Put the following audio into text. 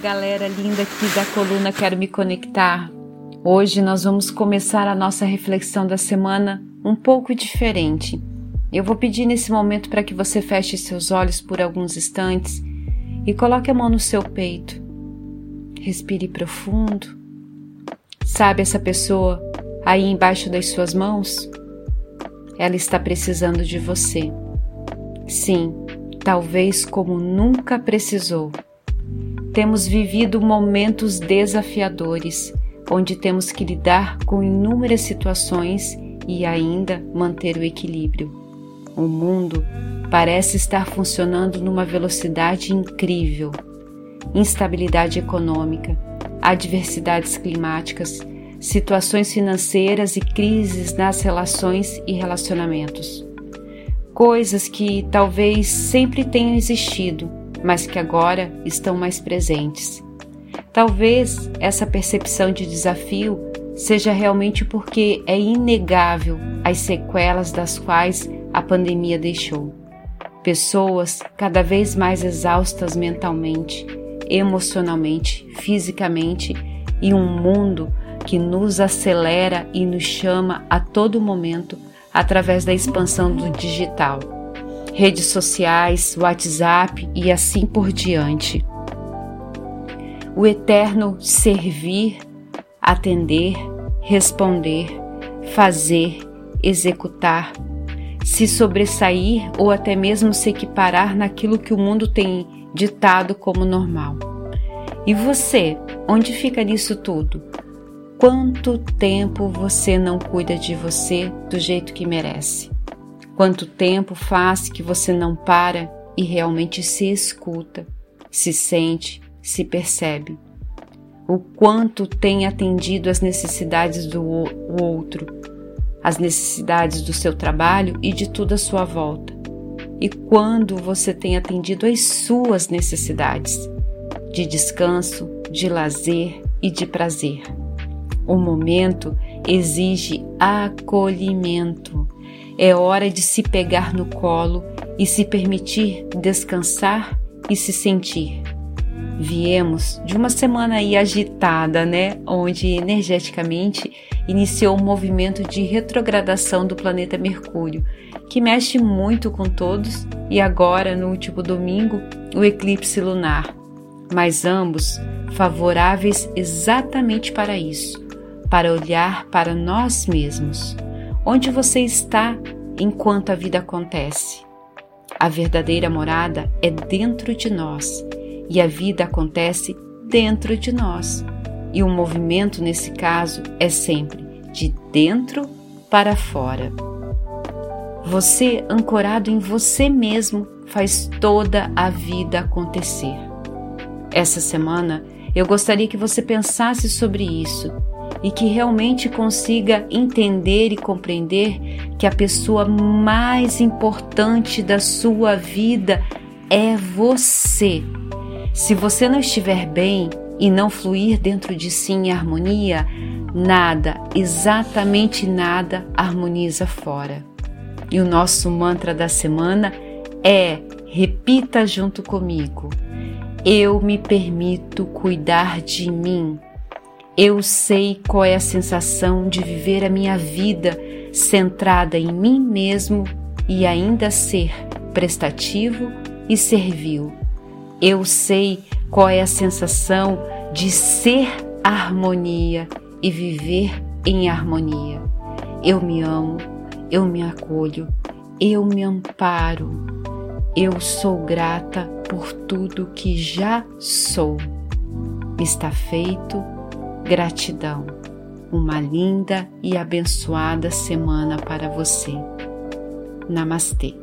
galera linda aqui da coluna Quero Me Conectar. Hoje nós vamos começar a nossa reflexão da semana um pouco diferente. Eu vou pedir nesse momento para que você feche seus olhos por alguns instantes e coloque a mão no seu peito. Respire profundo. Sabe essa pessoa aí embaixo das suas mãos? Ela está precisando de você. Sim, talvez como nunca precisou. Temos vivido momentos desafiadores, onde temos que lidar com inúmeras situações e ainda manter o equilíbrio. O mundo parece estar funcionando numa velocidade incrível. Instabilidade econômica, adversidades climáticas, situações financeiras e crises nas relações e relacionamentos. Coisas que talvez sempre tenham existido, mas que agora estão mais presentes. Talvez essa percepção de desafio seja realmente porque é inegável as sequelas das quais a pandemia deixou. Pessoas cada vez mais exaustas mentalmente, emocionalmente, fisicamente e um mundo que nos acelera e nos chama a todo momento através da expansão do digital redes sociais, WhatsApp e assim por diante. O eterno servir, atender, responder, fazer, executar, se sobressair ou até mesmo se equiparar naquilo que o mundo tem ditado como normal. E você, onde fica nisso tudo? Quanto tempo você não cuida de você do jeito que merece? Quanto tempo faz que você não para e realmente se escuta, se sente, se percebe? O quanto tem atendido às necessidades do outro, as necessidades do seu trabalho e de tudo à sua volta? E quando você tem atendido às suas necessidades de descanso, de lazer e de prazer? O momento exige acolhimento é hora de se pegar no colo e se permitir descansar e se sentir. Viemos de uma semana aí agitada, né? Onde energeticamente iniciou um movimento de retrogradação do planeta Mercúrio, que mexe muito com todos, e agora, no último domingo, o eclipse lunar. Mas ambos favoráveis exatamente para isso, para olhar para nós mesmos Onde você está enquanto a vida acontece? A verdadeira morada é dentro de nós e a vida acontece dentro de nós. E o movimento, nesse caso, é sempre de dentro para fora. Você, ancorado em você mesmo, faz toda a vida acontecer. Essa semana eu gostaria que você pensasse sobre isso e que realmente consiga entender e compreender que a pessoa mais importante da sua vida é você. Se você não estiver bem e não fluir dentro de si em harmonia, nada, exatamente nada, harmoniza fora. E o nosso mantra da semana é: repita junto comigo. Eu me permito cuidar de mim. Eu sei qual é a sensação de viver a minha vida centrada em mim mesmo e ainda ser prestativo e servil. Eu sei qual é a sensação de ser harmonia e viver em harmonia. Eu me amo, eu me acolho, eu me amparo. Eu sou grata por tudo que já sou. Está feito Gratidão. Uma linda e abençoada semana para você. Namastê.